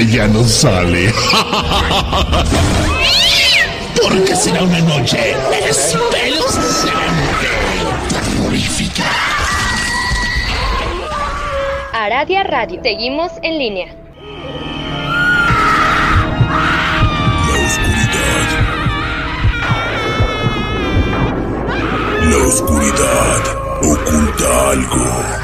ya no sale. Porque será una noche espeluznante, terrorífica. Aradia Radio. Seguimos en línea. La oscuridad. La oscuridad oculta algo.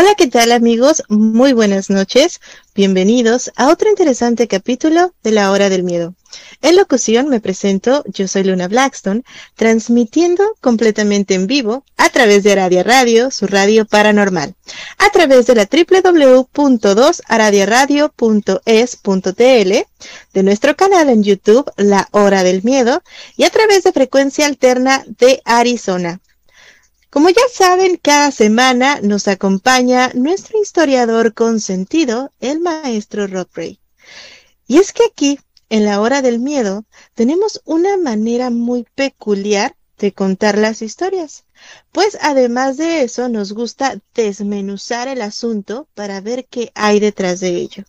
Hola, ¿qué tal amigos? Muy buenas noches. Bienvenidos a otro interesante capítulo de La Hora del Miedo. En locución me presento, yo soy Luna Blackstone, transmitiendo completamente en vivo a través de Aradia Radio, su radio paranormal, a través de la www.aradiaradio.es.tl, de nuestro canal en YouTube, La Hora del Miedo, y a través de frecuencia alterna de Arizona. Como ya saben, cada semana nos acompaña nuestro historiador consentido, el maestro Rob Ray. Y es que aquí, en la hora del miedo, tenemos una manera muy peculiar de contar las historias. Pues además de eso, nos gusta desmenuzar el asunto para ver qué hay detrás de ello.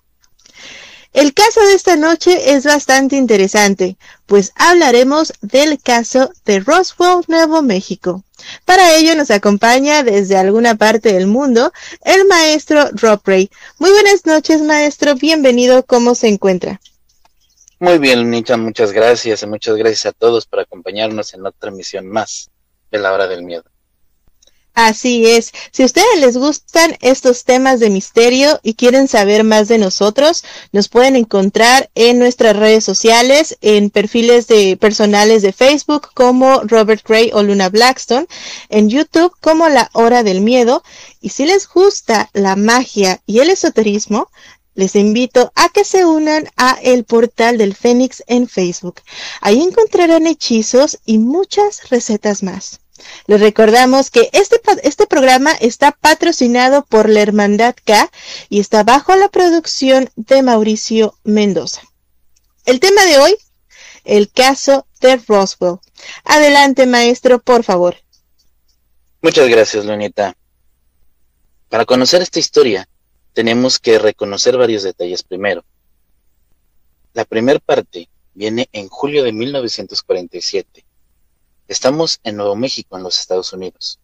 El caso de esta noche es bastante interesante, pues hablaremos del caso de Roswell, Nuevo México. Para ello nos acompaña desde alguna parte del mundo el maestro Rob Ray. Muy buenas noches, maestro. Bienvenido. ¿Cómo se encuentra? Muy bien, Lunita, muchas gracias y muchas gracias a todos por acompañarnos en otra emisión más de la hora del miedo. Así es. Si a ustedes les gustan estos temas de misterio y quieren saber más de nosotros, nos pueden encontrar en nuestras redes sociales, en perfiles de personales de Facebook como Robert Gray o Luna Blackstone, en YouTube como La Hora del Miedo. Y si les gusta la magia y el esoterismo, les invito a que se unan a el portal del Fénix en Facebook. Ahí encontrarán hechizos y muchas recetas más. Les recordamos que este, este programa está patrocinado por la Hermandad K y está bajo la producción de Mauricio Mendoza. El tema de hoy, el caso de Roswell. Adelante, maestro, por favor. Muchas gracias, Lunita. Para conocer esta historia, tenemos que reconocer varios detalles primero. La primera parte viene en julio de 1947. Estamos en Nuevo México, en los Estados Unidos.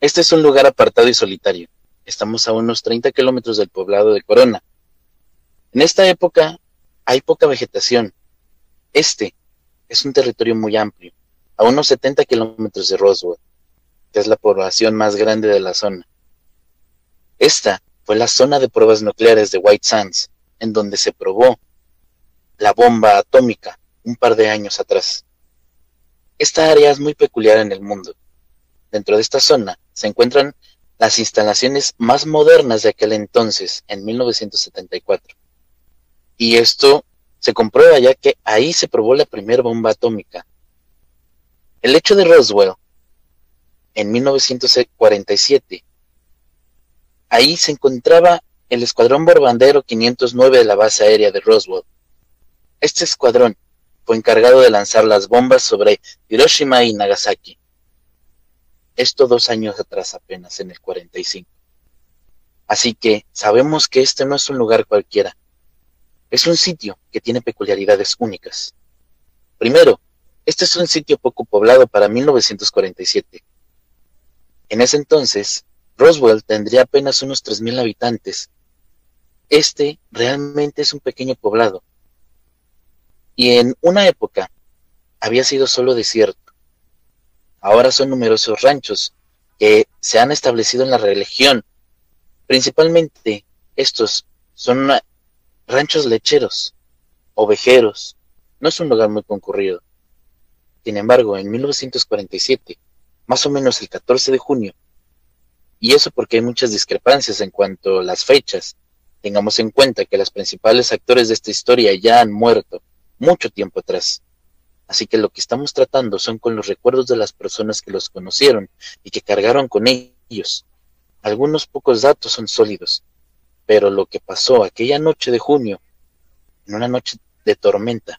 Este es un lugar apartado y solitario. Estamos a unos 30 kilómetros del poblado de Corona. En esta época hay poca vegetación. Este es un territorio muy amplio, a unos 70 kilómetros de Roswell, que es la población más grande de la zona. Esta fue la zona de pruebas nucleares de White Sands, en donde se probó la bomba atómica un par de años atrás. Esta área es muy peculiar en el mundo. Dentro de esta zona se encuentran las instalaciones más modernas de aquel entonces, en 1974. Y esto se comprueba ya que ahí se probó la primera bomba atómica. El hecho de Roswell, en 1947, ahí se encontraba el Escuadrón Borbandero 509 de la base aérea de Roswell. Este escuadrón fue encargado de lanzar las bombas sobre Hiroshima y Nagasaki. Esto dos años atrás apenas, en el 45. Así que sabemos que este no es un lugar cualquiera. Es un sitio que tiene peculiaridades únicas. Primero, este es un sitio poco poblado para 1947. En ese entonces, Roswell tendría apenas unos 3.000 habitantes. Este realmente es un pequeño poblado. Y en una época había sido solo desierto. Ahora son numerosos ranchos que se han establecido en la región. Principalmente estos son ranchos lecheros, ovejeros. No es un lugar muy concurrido. Sin embargo, en 1947, más o menos el 14 de junio, y eso porque hay muchas discrepancias en cuanto a las fechas, tengamos en cuenta que los principales actores de esta historia ya han muerto mucho tiempo atrás. Así que lo que estamos tratando son con los recuerdos de las personas que los conocieron y que cargaron con ellos. Algunos pocos datos son sólidos, pero lo que pasó aquella noche de junio, en una noche de tormenta,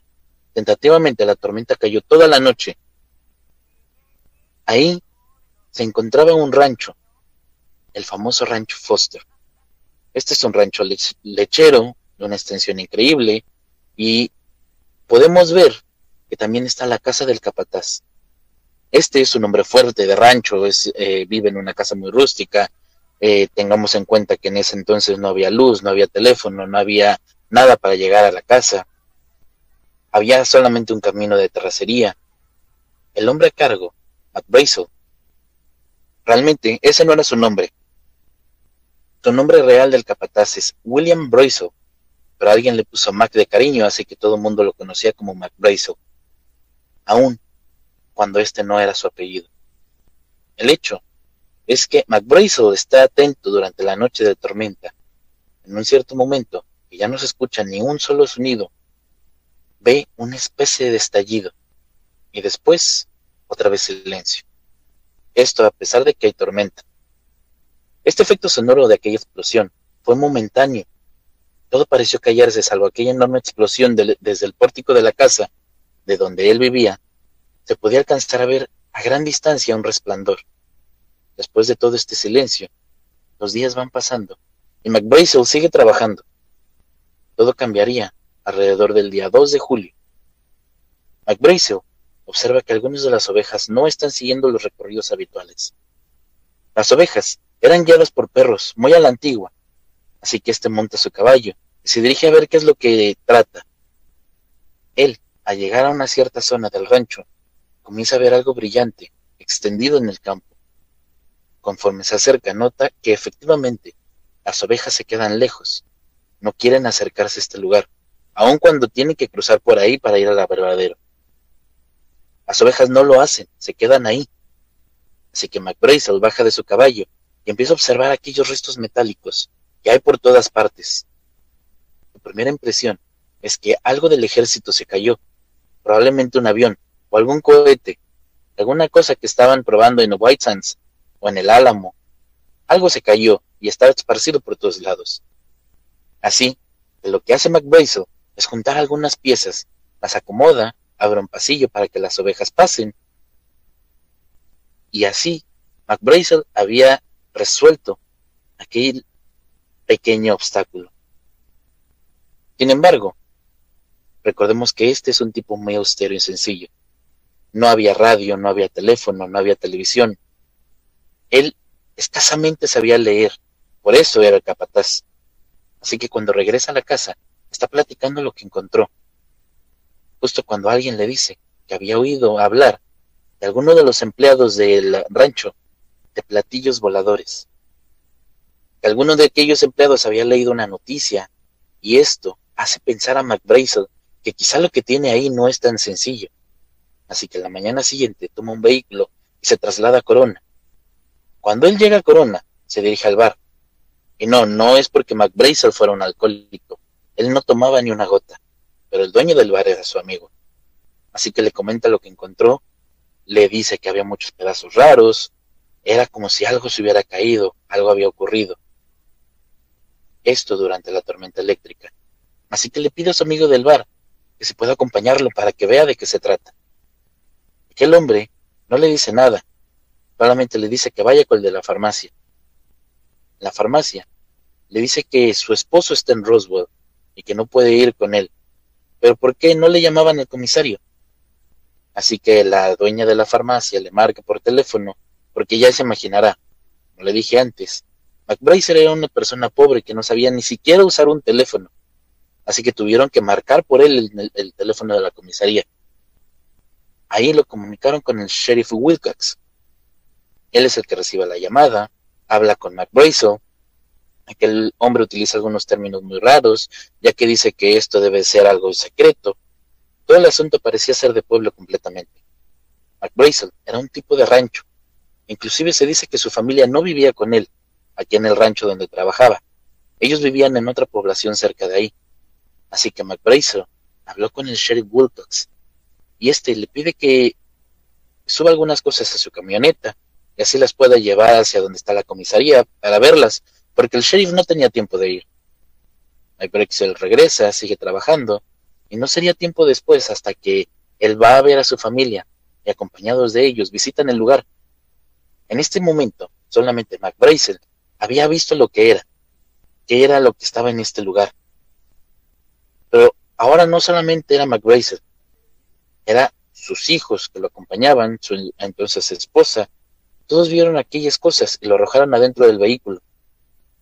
tentativamente la tormenta cayó toda la noche. Ahí se encontraba un rancho, el famoso rancho Foster. Este es un rancho lechero de una extensión increíble y podemos ver que también está la casa del capataz. Este es un hombre fuerte de rancho, eh, vive en una casa muy rústica. Eh, tengamos en cuenta que en ese entonces no había luz, no había teléfono, no había nada para llegar a la casa. Había solamente un camino de terracería. El hombre a cargo, Matt realmente ese no era su nombre. Su nombre real del capataz es William Brazel, pero alguien le puso Mac de cariño, así que todo el mundo lo conocía como Mac Brazel aún cuando este no era su apellido. El hecho es que McBrazel está atento durante la noche de tormenta. En un cierto momento, que ya no se escucha ni un solo sonido, ve una especie de estallido y después otra vez silencio. Esto a pesar de que hay tormenta. Este efecto sonoro de aquella explosión fue momentáneo. Todo pareció callarse salvo aquella enorme explosión desde el pórtico de la casa de donde él vivía, se podía alcanzar a ver a gran distancia un resplandor. Después de todo este silencio, los días van pasando y McBrazel sigue trabajando. Todo cambiaría alrededor del día 2 de julio. McBrazel observa que algunas de las ovejas no están siguiendo los recorridos habituales. Las ovejas eran guiadas por perros, muy a la antigua, así que este monta su caballo y se dirige a ver qué es lo que trata. Él al llegar a una cierta zona del rancho, comienza a ver algo brillante, extendido en el campo. Conforme se acerca, nota que efectivamente las ovejas se quedan lejos, no quieren acercarse a este lugar, aun cuando tienen que cruzar por ahí para ir al abrevadero. Las ovejas no lo hacen, se quedan ahí. Así que McBrazel baja de su caballo y empieza a observar aquellos restos metálicos que hay por todas partes. Su primera impresión es que algo del ejército se cayó probablemente un avión o algún cohete, alguna cosa que estaban probando en White Sands o en el Álamo. Algo se cayó y estaba esparcido por todos lados. Así, lo que hace McBrazel es juntar algunas piezas, las acomoda, abre un pasillo para que las ovejas pasen. Y así, McBrazel había resuelto aquel pequeño obstáculo. Sin embargo, Recordemos que este es un tipo muy austero y sencillo. No había radio, no había teléfono, no había televisión. Él escasamente sabía leer, por eso era el capataz. Así que cuando regresa a la casa, está platicando lo que encontró. Justo cuando alguien le dice que había oído hablar de alguno de los empleados del rancho de platillos voladores. Que alguno de aquellos empleados había leído una noticia y esto hace pensar a McBrazel que quizá lo que tiene ahí no es tan sencillo. Así que la mañana siguiente toma un vehículo y se traslada a Corona. Cuando él llega a Corona, se dirige al bar. Y no, no es porque McBrazel fuera un alcohólico. Él no tomaba ni una gota, pero el dueño del bar era su amigo. Así que le comenta lo que encontró, le dice que había muchos pedazos raros, era como si algo se hubiera caído, algo había ocurrido. Esto durante la tormenta eléctrica. Así que le pide a su amigo del bar que se pueda acompañarlo para que vea de qué se trata. Aquel hombre no le dice nada, solamente le dice que vaya con el de la farmacia. La farmacia le dice que su esposo está en Roswell y que no puede ir con él. Pero ¿por qué no le llamaban al comisario? Así que la dueña de la farmacia le marca por teléfono, porque ya se imaginará, Como le dije antes, McBracer era una persona pobre que no sabía ni siquiera usar un teléfono, así que tuvieron que marcar por él el, el teléfono de la comisaría. Ahí lo comunicaron con el sheriff Wilcox. Él es el que recibe la llamada, habla con McBrazel. Aquel hombre utiliza algunos términos muy raros, ya que dice que esto debe ser algo secreto. Todo el asunto parecía ser de pueblo completamente. McBrazel era un tipo de rancho. Inclusive se dice que su familia no vivía con él, aquí en el rancho donde trabajaba. Ellos vivían en otra población cerca de ahí. Así que McBrazel habló con el sheriff Wilcox y este le pide que suba algunas cosas a su camioneta y así las pueda llevar hacia donde está la comisaría para verlas, porque el sheriff no tenía tiempo de ir. McBrazel regresa, sigue trabajando, y no sería tiempo después hasta que él va a ver a su familia y acompañados de ellos visitan el lugar. En este momento, solamente McBrazel había visto lo que era, que era lo que estaba en este lugar. Pero ahora no solamente era McBrazel, era sus hijos que lo acompañaban, su entonces esposa. Todos vieron aquellas cosas y lo arrojaron adentro del vehículo.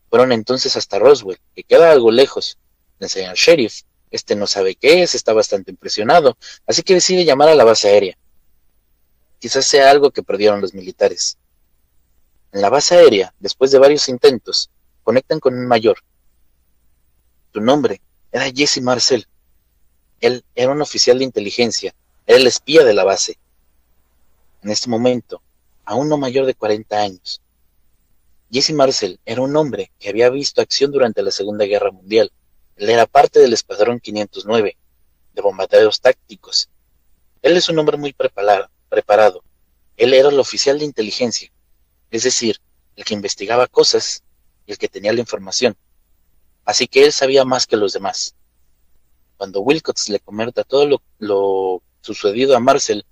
Fueron entonces hasta Roswell, que queda algo lejos. Le enseñan al sheriff. Este no sabe qué es, está bastante impresionado, así que decide llamar a la base aérea. Quizás sea algo que perdieron los militares. En la base aérea, después de varios intentos, conectan con un mayor. Su nombre era Jesse Marcel. Él era un oficial de inteligencia era el espía de la base. En este momento, aún no mayor de 40 años. Jesse Marcel era un hombre que había visto acción durante la Segunda Guerra Mundial. Él era parte del Escuadrón 509, de bombarderos tácticos. Él es un hombre muy preparado. Él era el oficial de inteligencia, es decir, el que investigaba cosas y el que tenía la información. Así que él sabía más que los demás. Cuando Wilcox le comenta todo lo, lo sucedido a Marcel,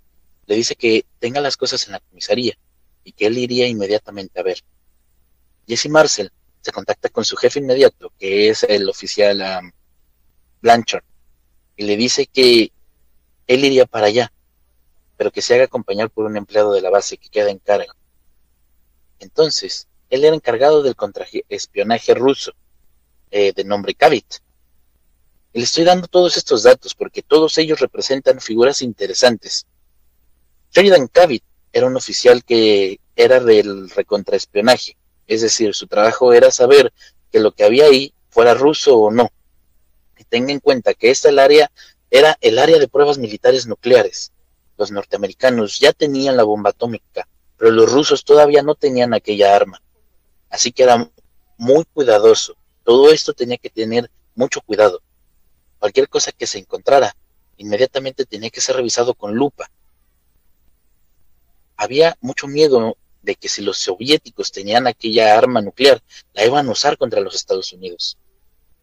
le dice que tenga las cosas en la comisaría y que él iría inmediatamente a ver. Jesse Marcel se contacta con su jefe inmediato, que es el oficial um, Blanchard, y le dice que él iría para allá, pero que se haga acompañar por un empleado de la base que queda en carga. Entonces, él era encargado del contraespionaje ruso, eh, de nombre Kavit, le estoy dando todos estos datos porque todos ellos representan figuras interesantes. Sheridan Cavit era un oficial que era del recontraespionaje, es decir, su trabajo era saber que lo que había ahí fuera ruso o no. Y tenga en cuenta que esta área era el área de pruebas militares nucleares. Los norteamericanos ya tenían la bomba atómica, pero los rusos todavía no tenían aquella arma. Así que era muy cuidadoso. Todo esto tenía que tener mucho cuidado cualquier cosa que se encontrara, inmediatamente tenía que ser revisado con lupa. Había mucho miedo de que si los soviéticos tenían aquella arma nuclear, la iban a usar contra los Estados Unidos.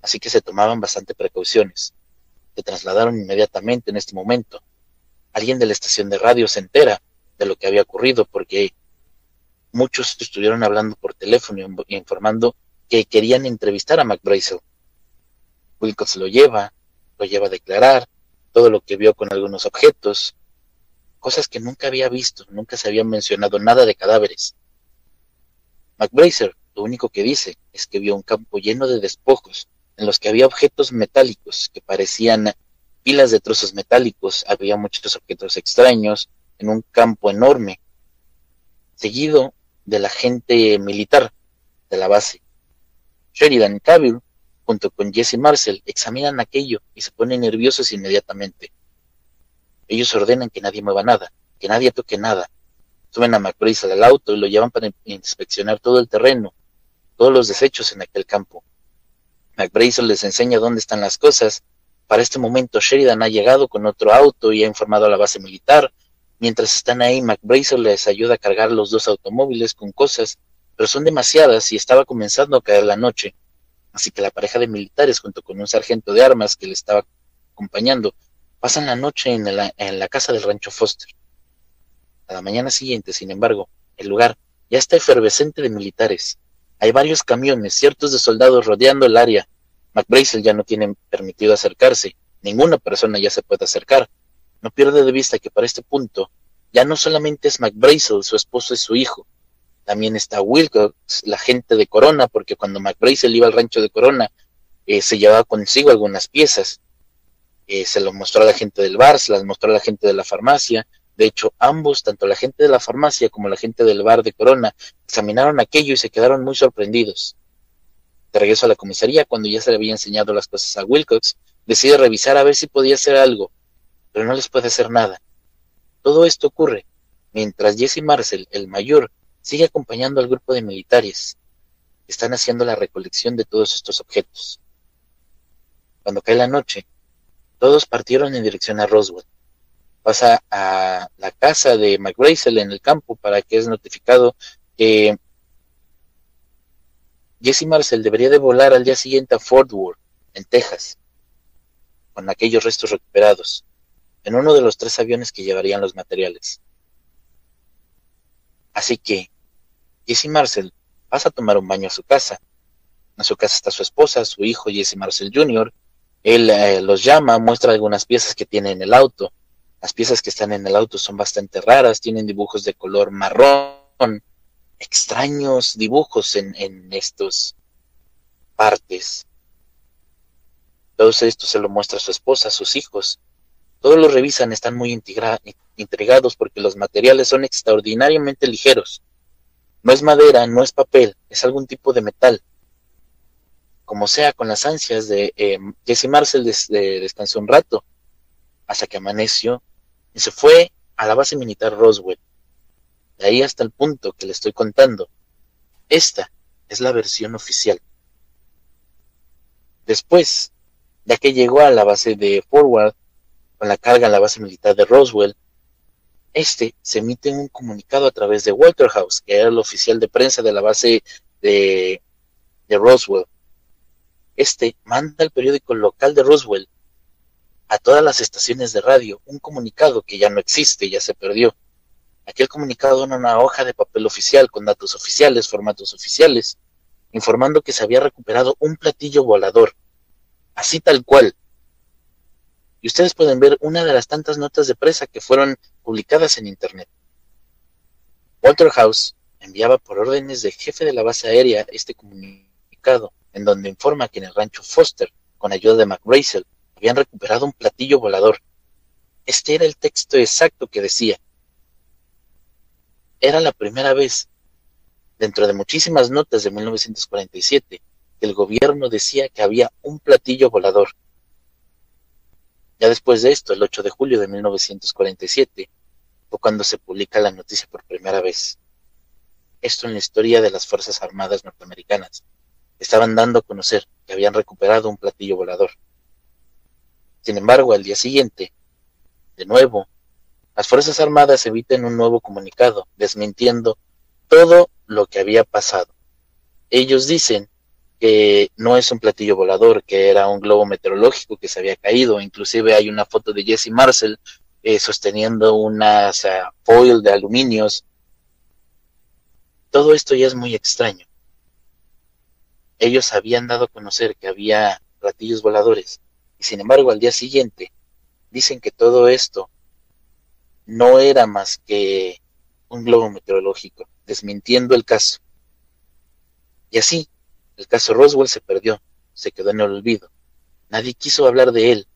Así que se tomaban bastante precauciones. Se trasladaron inmediatamente en este momento. Alguien de la estación de radio se entera de lo que había ocurrido porque muchos estuvieron hablando por teléfono y informando que querían entrevistar a McBrazel. Wilcox lo lleva, lo lleva a declarar, todo lo que vio con algunos objetos, cosas que nunca había visto, nunca se había mencionado nada de cadáveres. McBracer lo único que dice es que vio un campo lleno de despojos, en los que había objetos metálicos que parecían pilas de trozos metálicos, había muchos objetos extraños, en un campo enorme, seguido de la gente militar de la base. Sheridan Cavill junto con Jesse Marcel, examinan aquello y se ponen nerviosos inmediatamente. Ellos ordenan que nadie mueva nada, que nadie toque nada. Suben a McBrazel al auto y lo llevan para inspeccionar todo el terreno, todos los desechos en aquel campo. McBrazel les enseña dónde están las cosas. Para este momento Sheridan ha llegado con otro auto y ha informado a la base militar. Mientras están ahí, McBrazel les ayuda a cargar los dos automóviles con cosas, pero son demasiadas y estaba comenzando a caer la noche. Así que la pareja de militares, junto con un sargento de armas que le estaba acompañando, pasan la noche en la, en la casa del rancho Foster. A la mañana siguiente, sin embargo, el lugar ya está efervescente de militares. Hay varios camiones, ciertos de soldados rodeando el área. McBrazel ya no tiene permitido acercarse. Ninguna persona ya se puede acercar. No pierde de vista que para este punto ya no solamente es McBrazel, su esposo y su hijo. también está Wilcox, la gente de Corona, porque cuando McBrazel iba al rancho de Corona, eh, se llevaba consigo algunas piezas. Eh, se lo mostró a la gente del bar, se las mostró a la gente de la farmacia. De hecho, ambos, tanto la gente de la farmacia como la gente del bar de Corona, examinaron aquello y se quedaron muy sorprendidos. De regreso a la comisaría, cuando ya se le había enseñado las cosas a Wilcox, decide revisar a ver si podía hacer algo, pero no les puede hacer nada. Todo esto ocurre mientras Jesse Marcel, el mayor, sigue acompañando al grupo de militares. Están haciendo la recolección de todos estos objetos. Cuando cae la noche, todos partieron en dirección a Roswell. Pasa a la casa de McGrazel en el campo para que es notificado que Jesse Marcel debería de volar al día siguiente a Fort Worth, en Texas, con aquellos restos recuperados, en uno de los tres aviones que llevarían los materiales. Así que Jesse Marcel pasa a tomar un baño a su casa. En su casa está su esposa, su hijo Jesse Marcel Jr., él eh, los llama, muestra algunas piezas que tiene en el auto. Las piezas que están en el auto son bastante raras, tienen dibujos de color marrón, extraños dibujos en, en estos partes. Todo esto se lo muestra a su esposa, a sus hijos. Todos lo revisan, están muy intrigados porque los materiales son extraordinariamente ligeros. No es madera, no es papel, es algún tipo de metal como sea, con las ansias de eh, Jesse Marcel descansó un rato hasta que amaneció y se fue a la base militar Roswell. De ahí hasta el punto que le estoy contando. Esta es la versión oficial. Después, ya que llegó a la base de Forward, con la carga en la base militar de Roswell, este se emite un comunicado a través de Waterhouse, que era el oficial de prensa de la base de, de Roswell, este manda al periódico local de Roswell a todas las estaciones de radio un comunicado que ya no existe, ya se perdió. Aquel comunicado era una hoja de papel oficial con datos oficiales, formatos oficiales, informando que se había recuperado un platillo volador, así tal cual. Y ustedes pueden ver una de las tantas notas de presa que fueron publicadas en Internet. Walter House enviaba por órdenes de jefe de la base aérea este comunicado en donde informa que en el rancho Foster, con ayuda de McBrazel, habían recuperado un platillo volador. Este era el texto exacto que decía. Era la primera vez, dentro de muchísimas notas de 1947, que el gobierno decía que había un platillo volador. Ya después de esto, el 8 de julio de 1947, fue cuando se publica la noticia por primera vez. Esto en la historia de las Fuerzas Armadas norteamericanas estaban dando a conocer que habían recuperado un platillo volador. Sin embargo, al día siguiente, de nuevo, las Fuerzas Armadas emiten un nuevo comunicado desmintiendo todo lo que había pasado. Ellos dicen que no es un platillo volador, que era un globo meteorológico que se había caído. Inclusive hay una foto de Jesse Marcel eh, sosteniendo una foil de aluminios. Todo esto ya es muy extraño ellos habían dado a conocer que había platillos voladores y sin embargo al día siguiente dicen que todo esto no era más que un globo meteorológico, desmintiendo el caso. Y así, el caso Roswell se perdió, se quedó en el olvido. Nadie quiso hablar de él,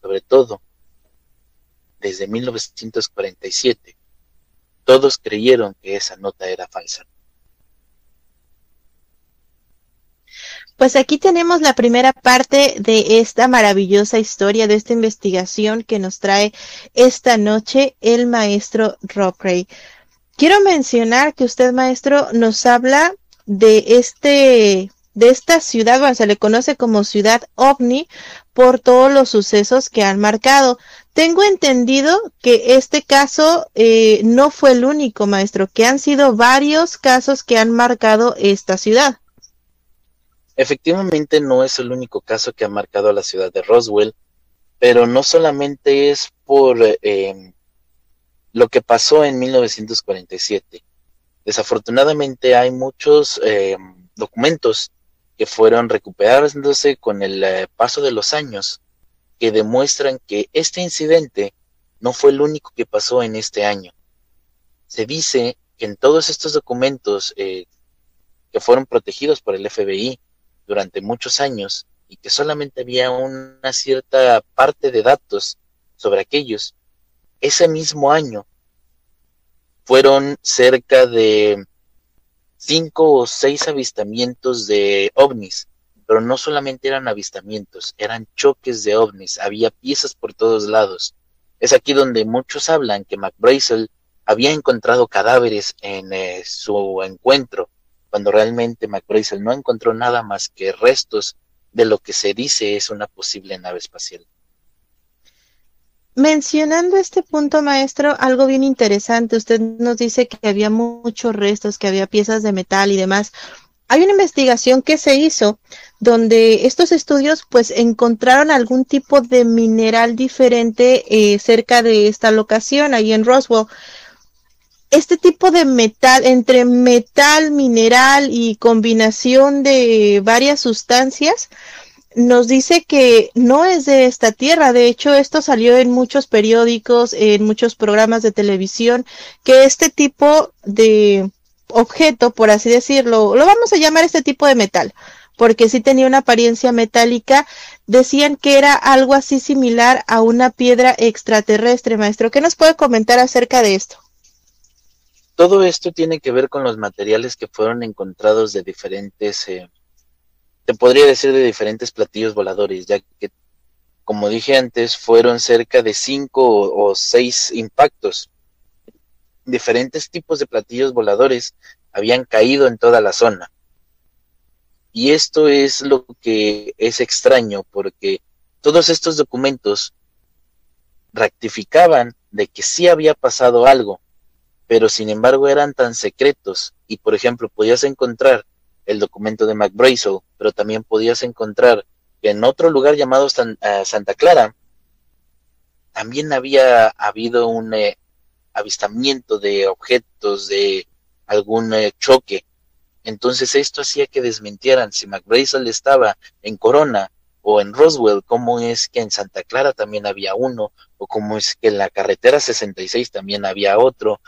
sobre todo desde 1947. Todos creyeron que esa nota era falsa. Pues aquí tenemos la primera parte de esta maravillosa historia, de esta investigación que nos trae esta noche el maestro Rockray. Quiero mencionar que usted, maestro, nos habla de este de esta ciudad, bueno, se le conoce como ciudad ovni por todos los sucesos que han marcado. Tengo entendido que este caso eh, no fue el único, maestro, que han sido varios casos que han marcado esta ciudad. Efectivamente no es el único caso que ha marcado a la ciudad de Roswell, pero no solamente es por eh, lo que pasó en 1947. Desafortunadamente hay muchos eh, documentos que fueron recuperándose con el eh, paso de los años que demuestran que este incidente no fue el único que pasó en este año. Se dice que en todos estos documentos eh, que fueron protegidos por el FBI durante muchos años y que solamente había una cierta parte de datos sobre aquellos, ese mismo año fueron cerca de cinco o seis avistamientos de ovnis, pero no solamente eran avistamientos, eran choques de ovnis, había piezas por todos lados. Es aquí donde muchos hablan que McBrazel había encontrado cadáveres en eh, su encuentro, cuando realmente McBrazel no encontró nada más que restos de lo que se dice es una posible nave espacial. Mencionando este punto, maestro, algo bien interesante. Usted nos dice que había muchos restos, que había piezas de metal y demás. Hay una investigación que se hizo donde estos estudios pues encontraron algún tipo de mineral diferente eh, cerca de esta locación, ahí en Roswell. Este tipo de metal, entre metal, mineral y combinación de varias sustancias, nos dice que no es de esta tierra. De hecho, esto salió en muchos periódicos, en muchos programas de televisión, que este tipo de objeto, por así decirlo, lo vamos a llamar este tipo de metal, porque sí tenía una apariencia metálica, decían que era algo así similar a una piedra extraterrestre, maestro. ¿Qué nos puede comentar acerca de esto? Todo esto tiene que ver con los materiales que fueron encontrados de diferentes, eh, te podría decir de diferentes platillos voladores, ya que, como dije antes, fueron cerca de cinco o seis impactos diferentes tipos de platillos voladores habían caído en toda la zona. Y esto es lo que es extraño porque todos estos documentos rectificaban de que sí había pasado algo, pero sin embargo eran tan secretos y por ejemplo podías encontrar el documento de McBrazel, pero también podías encontrar que en otro lugar llamado eh, Santa Clara también había habido un, eh, avistamiento de objetos, de algún eh, choque. Entonces esto hacía que desmintieran si McBrazel estaba en Corona o en Roswell, cómo es que en Santa Clara también había uno, o cómo es que en la carretera 66 también había otro.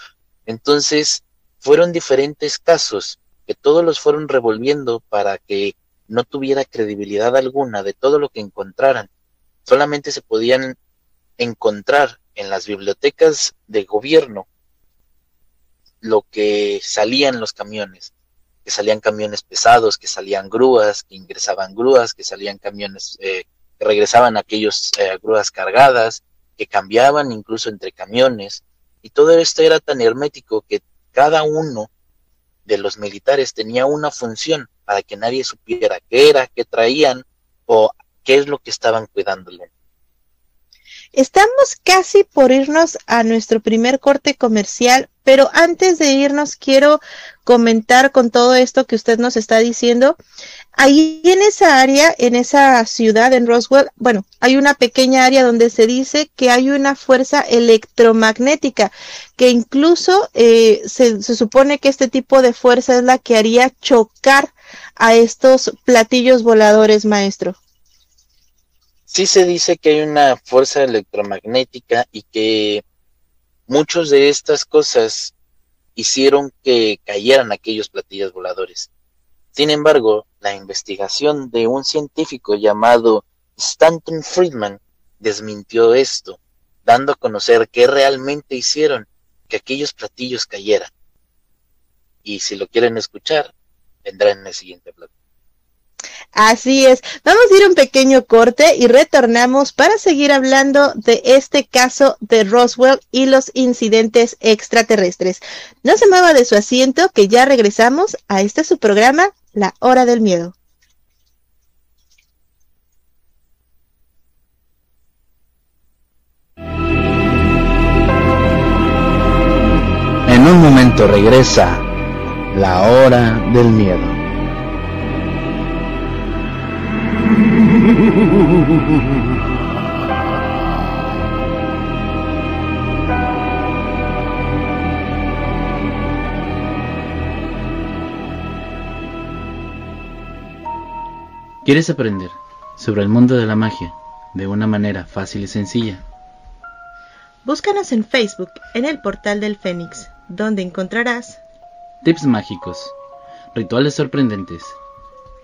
Entonces fueron diferentes casos que todos los fueron revolviendo para que no tuviera credibilidad alguna de todo lo que encontraran. Solamente se podían encontrar en las bibliotecas de gobierno lo que salían los camiones, que salían camiones pesados, que salían grúas, que ingresaban grúas, que salían camiones, eh, que regresaban aquellos eh, grúas cargadas, que cambiaban incluso entre camiones, y todo esto era tan hermético que cada uno de los militares tenía una función para que nadie supiera qué era, qué traían o qué es lo que estaban cuidándole. Estamos casi por irnos a nuestro primer corte comercial, pero antes de irnos quiero comentar con todo esto que usted nos está diciendo. Ahí en esa área, en esa ciudad, en Roswell, bueno, hay una pequeña área donde se dice que hay una fuerza electromagnética, que incluso eh, se, se supone que este tipo de fuerza es la que haría chocar a estos platillos voladores, maestro sí se dice que hay una fuerza electromagnética y que muchos de estas cosas hicieron que cayeran aquellos platillos voladores. Sin embargo, la investigación de un científico llamado Stanton Friedman desmintió esto, dando a conocer qué realmente hicieron que aquellos platillos cayeran. Y si lo quieren escuchar, vendrá en el siguiente plato. Así es. Vamos a ir un pequeño corte y retornamos para seguir hablando de este caso de Roswell y los incidentes extraterrestres. No se mueva de su asiento que ya regresamos a este su programa, La Hora del Miedo. En un momento regresa La Hora del Miedo. ¿Quieres aprender sobre el mundo de la magia de una manera fácil y sencilla? Búscanos en Facebook en el portal del Fénix, donde encontrarás tips mágicos, rituales sorprendentes,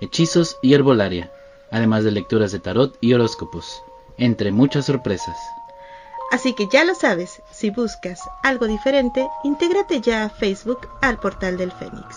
hechizos y herbolaria, además de lecturas de tarot y horóscopos, entre muchas sorpresas. Así que ya lo sabes, si buscas algo diferente, intégrate ya a Facebook al portal del Fénix.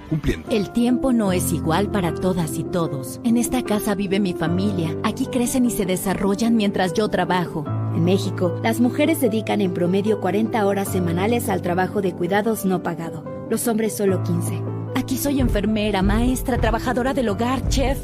El tiempo no es igual para todas y todos. En esta casa vive mi familia. Aquí crecen y se desarrollan mientras yo trabajo. En México, las mujeres dedican en promedio 40 horas semanales al trabajo de cuidados no pagado. Los hombres solo 15. Aquí soy enfermera, maestra, trabajadora del hogar, chef.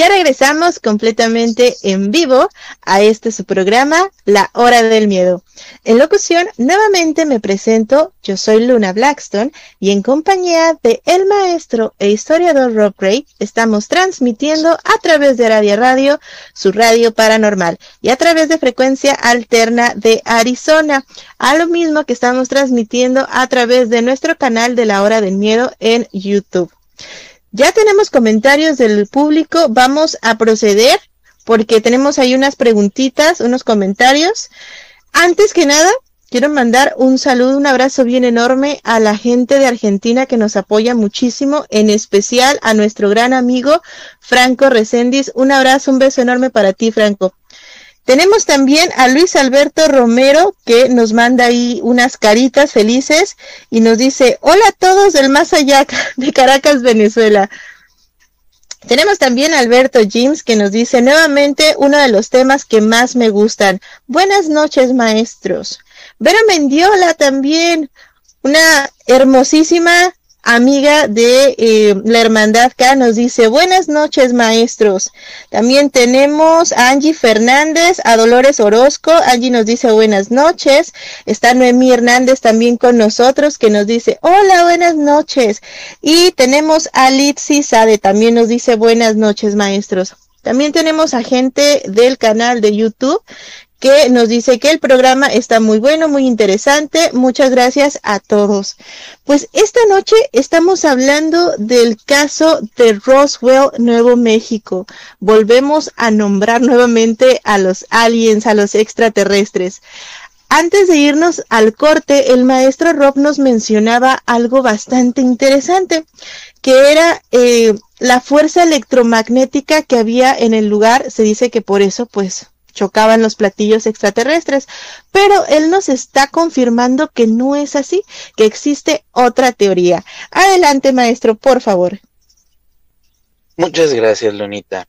Ya regresamos completamente en vivo a este su programa, La Hora del Miedo. En locución, nuevamente me presento, yo soy Luna Blackstone y en compañía de el maestro e historiador Rob Gray estamos transmitiendo a través de Radio Radio, su radio paranormal, y a través de frecuencia alterna de Arizona, a lo mismo que estamos transmitiendo a través de nuestro canal de La Hora del Miedo en YouTube. Ya tenemos comentarios del público, vamos a proceder porque tenemos ahí unas preguntitas, unos comentarios. Antes que nada, quiero mandar un saludo, un abrazo bien enorme a la gente de Argentina que nos apoya muchísimo, en especial a nuestro gran amigo Franco Recendis. Un abrazo, un beso enorme para ti, Franco. Tenemos también a Luis Alberto Romero que nos manda ahí unas caritas felices y nos dice, hola a todos del más allá de Caracas, Venezuela. Tenemos también a Alberto James que nos dice nuevamente uno de los temas que más me gustan. Buenas noches, maestros. Vera Mendiola también, una hermosísima amiga de eh, la Hermandad K, nos dice buenas noches maestros. También tenemos a Angie Fernández, a Dolores Orozco. Angie nos dice buenas noches. Está Noemí Hernández también con nosotros que nos dice hola, buenas noches. Y tenemos a Litsi Sade, también nos dice buenas noches maestros. También tenemos a gente del canal de YouTube que nos dice que el programa está muy bueno, muy interesante. Muchas gracias a todos. Pues esta noche estamos hablando del caso de Roswell, Nuevo México. Volvemos a nombrar nuevamente a los aliens, a los extraterrestres. Antes de irnos al corte, el maestro Rob nos mencionaba algo bastante interesante, que era eh, la fuerza electromagnética que había en el lugar. Se dice que por eso, pues, chocaban los platillos extraterrestres, pero él nos está confirmando que no es así, que existe otra teoría. Adelante, maestro, por favor. Muchas gracias, Lunita.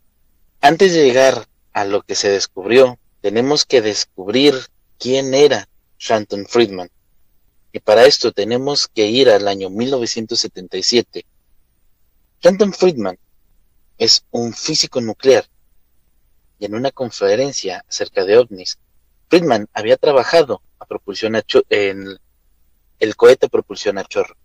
Antes de llegar a lo que se descubrió, tenemos que descubrir quién era Shanton Friedman. Y para esto tenemos que ir al año 1977. Shanton Friedman es un físico nuclear y en una conferencia acerca de ovnis, Friedman había trabajado a propulsión en el cohete propulsión a chorro.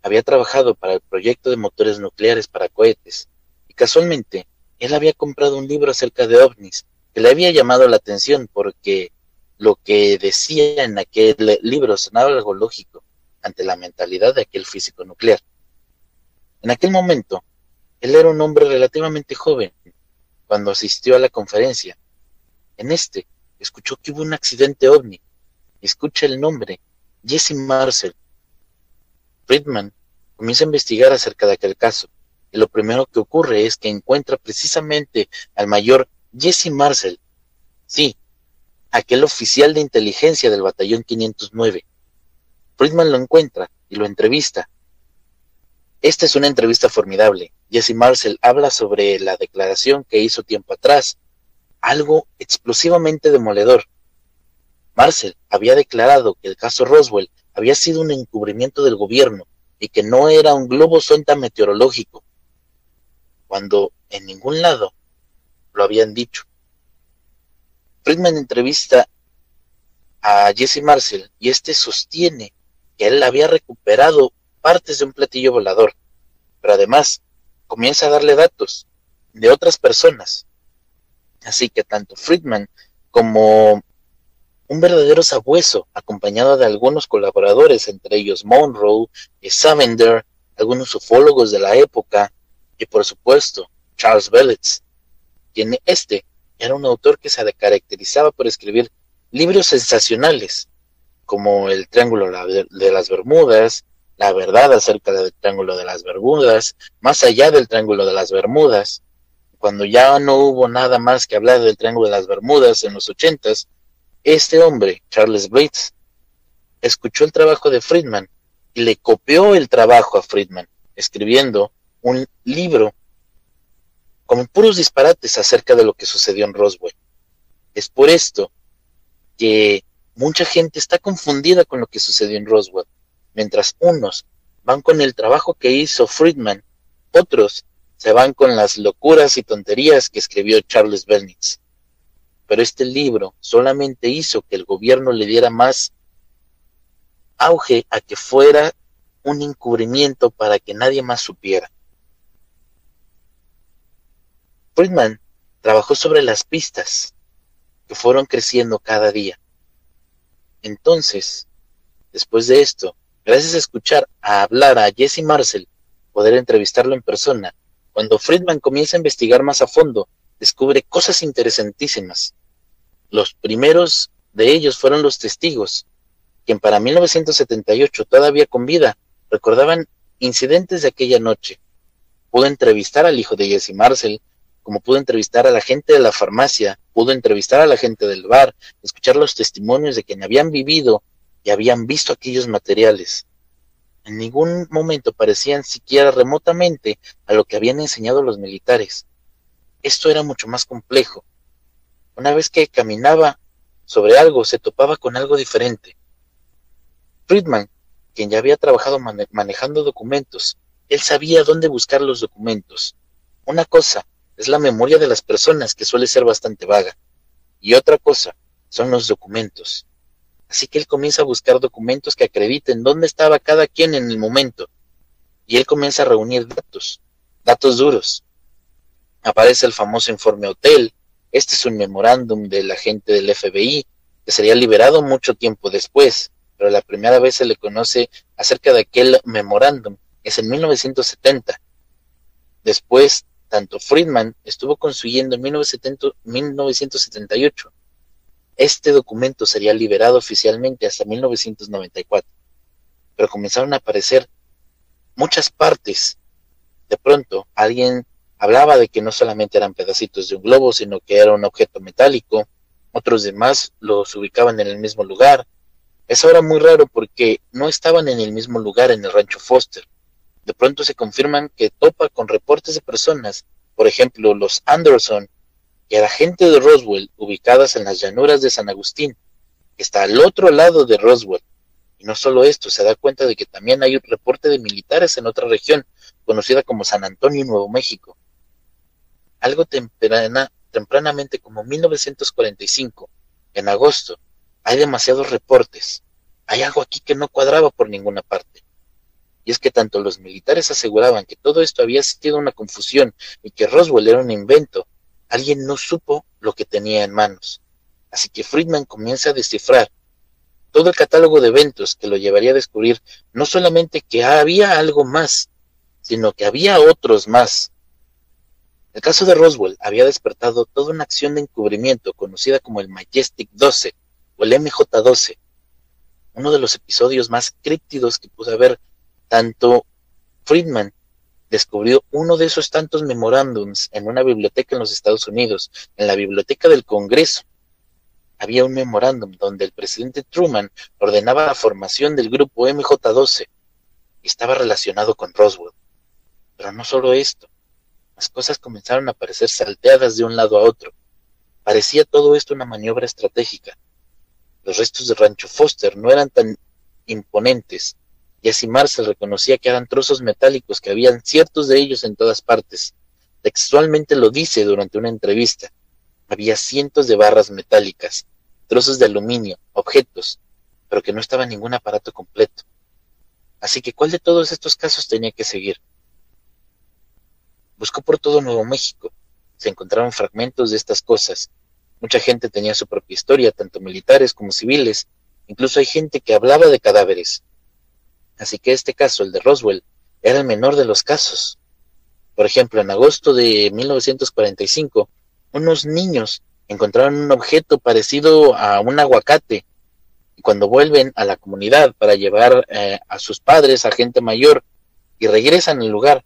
Había trabajado para el proyecto de motores nucleares para cohetes y casualmente él había comprado un libro acerca de ovnis que le había llamado la atención porque lo que decía en aquel libro sonaba algo lógico ante la mentalidad de aquel físico nuclear. En aquel momento, él era un hombre relativamente joven cuando asistió a la conferencia. En este, escuchó que hubo un accidente ovni. Escucha el nombre, Jesse Marcel. Friedman comienza a investigar acerca de aquel caso y lo primero que ocurre es que encuentra precisamente al mayor Jesse Marcel, sí, aquel oficial de inteligencia del batallón 509. Friedman lo encuentra y lo entrevista. Esta es una entrevista formidable. Jesse Marcel habla sobre la declaración que hizo tiempo atrás, algo explosivamente demoledor. Marcel había declarado que el caso Roswell había sido un encubrimiento del gobierno y que no era un globo sonda meteorológico, cuando en ningún lado lo habían dicho. Friedman entrevista a Jesse Marcel y este sostiene que él había recuperado partes de un platillo volador, pero además comienza a darle datos de otras personas. Así que tanto Friedman como un verdadero sabueso, acompañado de algunos colaboradores, entre ellos Monroe y Savender, algunos ufólogos de la época, y por supuesto Charles Bellitz, quien este era un autor que se caracterizaba por escribir libros sensacionales, como El Triángulo de las Bermudas, La verdad acerca del Triángulo de las Bermudas, Más allá del Triángulo de las Bermudas. Cuando ya no hubo nada más que hablar del Triángulo de las Bermudas en los ochentas, este hombre, Charles Blitz, escuchó el trabajo de Friedman y le copió el trabajo a Friedman, escribiendo un libro con puros disparates acerca de lo que sucedió en Roswell. Es por esto que mucha gente está confundida con lo que sucedió en Roswell, mientras unos van con el trabajo que hizo Friedman, otros se van con las locuras y tonterías que escribió Charles Bennett pero este libro solamente hizo que el gobierno le diera más auge a que fuera un encubrimiento para que nadie más supiera. Friedman trabajó sobre las pistas que fueron creciendo cada día. Entonces, después de esto, gracias a escuchar a hablar a Jesse Marcel, poder entrevistarlo en persona, cuando Friedman comienza a investigar más a fondo, descubre cosas interesantísimas. Los primeros de ellos fueron los testigos, quien para 1978, todavía con vida, recordaban incidentes de aquella noche. Pudo entrevistar al hijo de Jesse Marcel, como pudo entrevistar a la gente de la farmacia, pudo entrevistar a la gente del bar, escuchar los testimonios de quien habían vivido y habían visto aquellos materiales. En ningún momento parecían siquiera remotamente a lo que habían enseñado los militares. Esto era mucho más complejo. Una vez que caminaba sobre algo, se topaba con algo diferente. Friedman, quien ya había trabajado manejando documentos, él sabía dónde buscar los documentos. Una cosa es la memoria de las personas, que suele ser bastante vaga, y otra cosa son los documentos. Así que él comienza a buscar documentos que acrediten dónde estaba cada quien en el momento, y él comienza a reunir datos, datos duros. Aparece el famoso informe hotel, este es un memorándum del agente del FBI que sería liberado mucho tiempo después, pero la primera vez se le conoce acerca de aquel memorándum es en 1970. Después, tanto Friedman estuvo construyendo en 1978. Este documento sería liberado oficialmente hasta 1994, pero comenzaron a aparecer muchas partes. De pronto, alguien Hablaba de que no solamente eran pedacitos de un globo, sino que era un objeto metálico. Otros demás los ubicaban en el mismo lugar. Eso era muy raro porque no estaban en el mismo lugar en el rancho Foster. De pronto se confirman que topa con reportes de personas, por ejemplo, los Anderson, y a la gente de Roswell, ubicadas en las llanuras de San Agustín, que está al otro lado de Roswell. Y no solo esto, se da cuenta de que también hay un reporte de militares en otra región, conocida como San Antonio, Nuevo México, algo temprana, tempranamente como 1945, en agosto, hay demasiados reportes. Hay algo aquí que no cuadraba por ninguna parte. Y es que tanto los militares aseguraban que todo esto había sido una confusión y que Roswell era un invento, alguien no supo lo que tenía en manos. Así que Friedman comienza a descifrar todo el catálogo de eventos que lo llevaría a descubrir no solamente que había algo más, sino que había otros más, el caso de Roswell había despertado toda una acción de encubrimiento conocida como el Majestic 12 o el MJ-12, uno de los episodios más críptidos que pudo haber tanto Friedman descubrió uno de esos tantos memorándums en una biblioteca en los Estados Unidos, en la biblioteca del Congreso. Había un memorándum donde el presidente Truman ordenaba la formación del grupo MJ-12 y estaba relacionado con Roswell. Pero no solo esto, las cosas comenzaron a parecer salteadas de un lado a otro. Parecía todo esto una maniobra estratégica. Los restos del rancho Foster no eran tan imponentes, y así Marcel reconocía que eran trozos metálicos que habían ciertos de ellos en todas partes. Textualmente lo dice durante una entrevista. Había cientos de barras metálicas, trozos de aluminio, objetos, pero que no estaba ningún aparato completo. Así que ¿cuál de todos estos casos tenía que seguir? Buscó por todo Nuevo México. Se encontraron fragmentos de estas cosas. Mucha gente tenía su propia historia, tanto militares como civiles. Incluso hay gente que hablaba de cadáveres. Así que este caso, el de Roswell, era el menor de los casos. Por ejemplo, en agosto de 1945, unos niños encontraron un objeto parecido a un aguacate. Y cuando vuelven a la comunidad para llevar eh, a sus padres, a gente mayor, y regresan al lugar,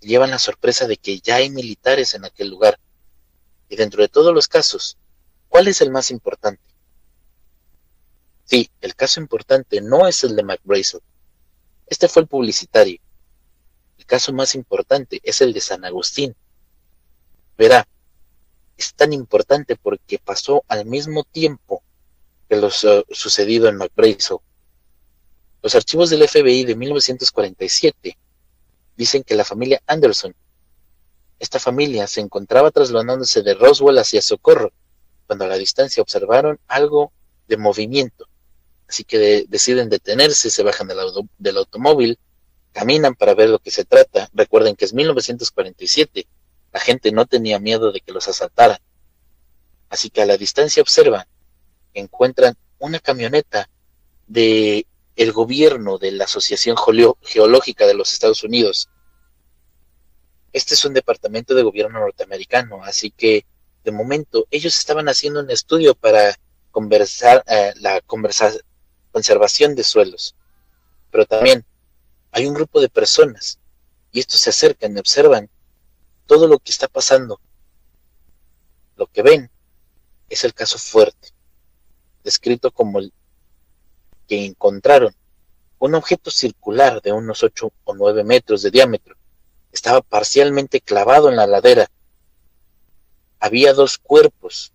llevan la sorpresa de que ya hay militares en aquel lugar. Y dentro de todos los casos, ¿cuál es el más importante? Sí, el caso importante no es el de McBrazel, este fue el publicitario. El caso más importante es el de San Agustín. Verá, es tan importante porque pasó al mismo tiempo que lo sucedido en McBrazel. Los archivos del FBI de 1947 dicen que la familia Anderson, esta familia se encontraba trasladándose de Roswell hacia Socorro, cuando a la distancia observaron algo de movimiento. Así que deciden detenerse, se bajan del, del automóvil, caminan para ver lo que se trata. Recuerden que es 1947. La gente no tenía miedo de que los asaltaran. Así que a la distancia observan, encuentran una camioneta de el gobierno de la Asociación Geológica de los Estados Unidos. Este es un departamento de gobierno norteamericano, así que de momento ellos estaban haciendo un estudio para conversar eh, la conversación conservación de suelos. Pero también hay un grupo de personas y estos se acercan y observan todo lo que está pasando. Lo que ven es el caso fuerte, descrito como el que encontraron un objeto circular de unos 8 o 9 metros de diámetro. Estaba parcialmente clavado en la ladera. Había dos cuerpos,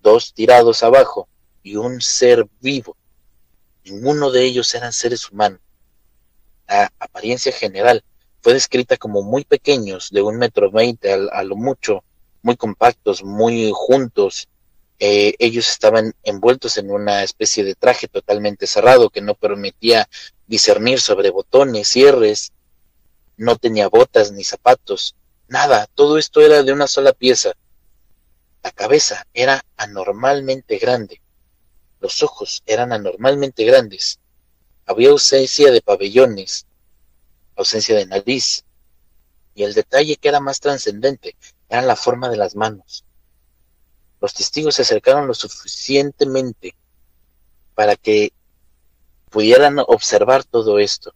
dos tirados abajo y un ser vivo. Ninguno de ellos eran seres humanos. La apariencia general fue descrita como muy pequeños, de un metro veinte a, lo mucho, muy compactos, muy juntos. Eh, ellos estaban envueltos en una especie de traje totalmente cerrado que no permitía discernir sobre botones, cierres, no tenía botas ni zapatos, nada, todo esto era de una sola pieza. La cabeza era anormalmente grande, los ojos eran anormalmente grandes. Había ausencia de pabellones, ausencia de nariz. Y el detalle que era más trascendente era la forma de las manos. Los testigos se acercaron lo suficientemente para que pudieran observar todo esto.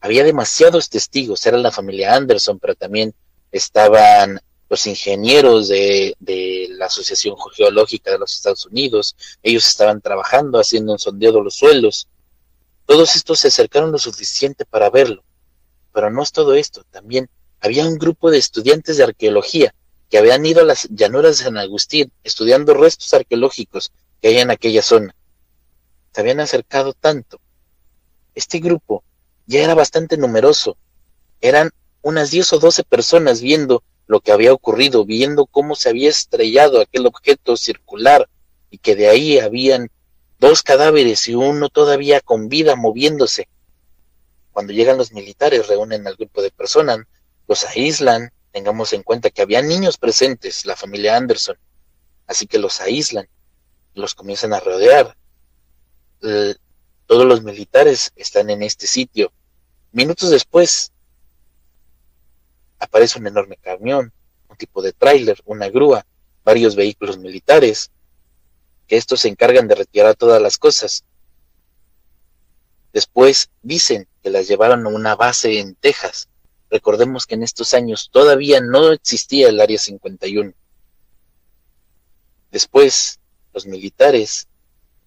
Había demasiados testigos, era la familia Anderson, pero también estaban los ingenieros de, la Asociación Geológica de los Estados Unidos, ellos estaban trabajando, haciendo un sondeo de los suelos. Todos estos se acercaron lo suficiente para verlo. Pero no es todo esto, también había un grupo de estudiantes de arqueología que habían ido a las llanuras de San Agustín estudiando restos arqueológicos que hay en aquella zona. Se habían acercado tanto. Este grupo ya era bastante numeroso. Eran unas 10 o 12 personas viendo lo que había ocurrido, viendo cómo se había estrellado aquel objeto circular y que de ahí habían dos cadáveres y uno todavía con vida moviéndose. Cuando llegan los militares, reúnen al grupo de personas, los aíslan, tengamos en cuenta que había niños presentes, la familia Anderson, así que los aíslan, los comienzan a rodear. todos los militares están en este sitio. Minutos después, aparece un enorme camión, un tipo de tráiler, una grúa, varios vehículos militares, que estos se encargan de retirar todas las cosas. Después dicen que las llevaron a una base en Texas. Recordemos que en estos años todavía no existía el Área 51. Después, los militares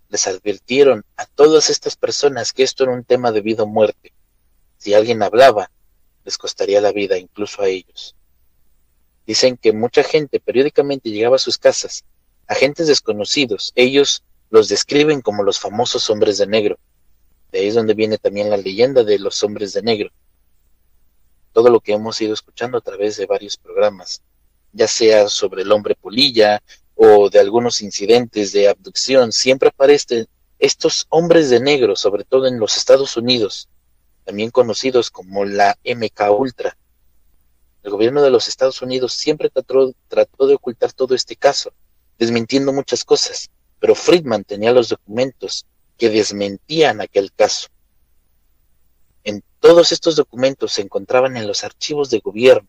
les advirtieron a todas estas personas que esto era un tema de vida o muerte. Si alguien hablaba, les costaría la vida, incluso a ellos. Dicen que mucha gente periódicamente llegaba a sus casas, agentes desconocidos, ellos los describen como los famosos hombres de negro. De ahí es donde viene también la leyenda de los hombres de negro. Todo lo que hemos ido escuchando a través de varios programas, ya sea sobre el hombre polilla o de algunos incidentes de abducción, siempre aparecen estos hombres de negro, sobre todo en los Estados Unidos, también conocidos como la MK Ultra. El gobierno de los Estados Unidos siempre trató, trató de ocultar todo este caso, desmintiendo muchas cosas, pero Friedman tenía los documentos que desmentían aquel caso. En todos estos documentos se encontraban en los archivos de gobierno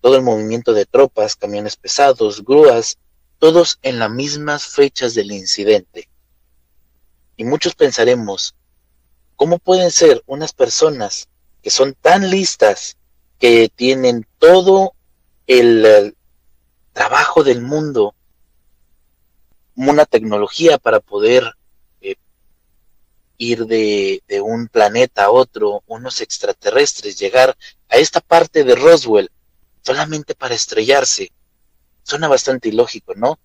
todo el movimiento de tropas, camiones pesados, grúas, todos en las mismas fechas del incidente. Y muchos pensaremos, ¿cómo pueden ser unas personas que son tan listas, que tienen todo el, trabajo del mundo, una tecnología para poder eh, ir de, de un planeta a otro, unos extraterrestres, llegar a esta parte de Roswell solamente para estrellarse? Suena bastante ilógico, ¿no?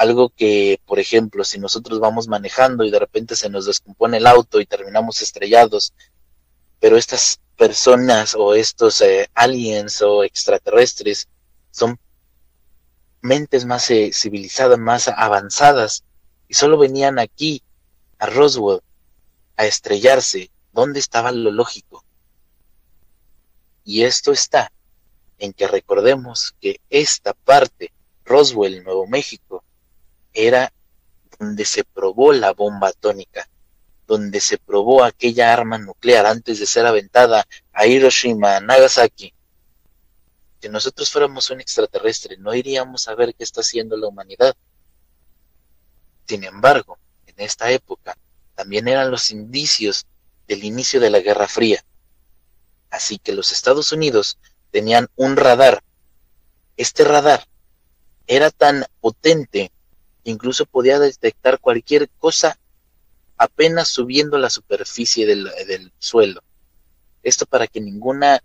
Algo que, por ejemplo, si nosotros vamos manejando y de repente se nos descompone el auto y terminamos estrellados, pero estas personas o estos eh, aliens o extraterrestres son mentes más eh, civilizadas, más avanzadas, y solo venían aquí, a Roswell, a estrellarse. ¿Dónde estaba lo lógico? Y esto está en que recordemos que esta parte, Roswell, Nuevo México, era donde se probó la bomba atómica, donde se probó aquella arma nuclear antes de ser aventada a Hiroshima, a Nagasaki. Si nosotros fuéramos un extraterrestre, no iríamos a ver qué está haciendo la humanidad. Sin embargo, en esta época también eran los indicios del inicio de la Guerra Fría. Así que los Estados Unidos tenían un radar. Este radar era tan potente incluso podía detectar cualquier cosa apenas subiendo la superficie del, del suelo. Esto para que ninguna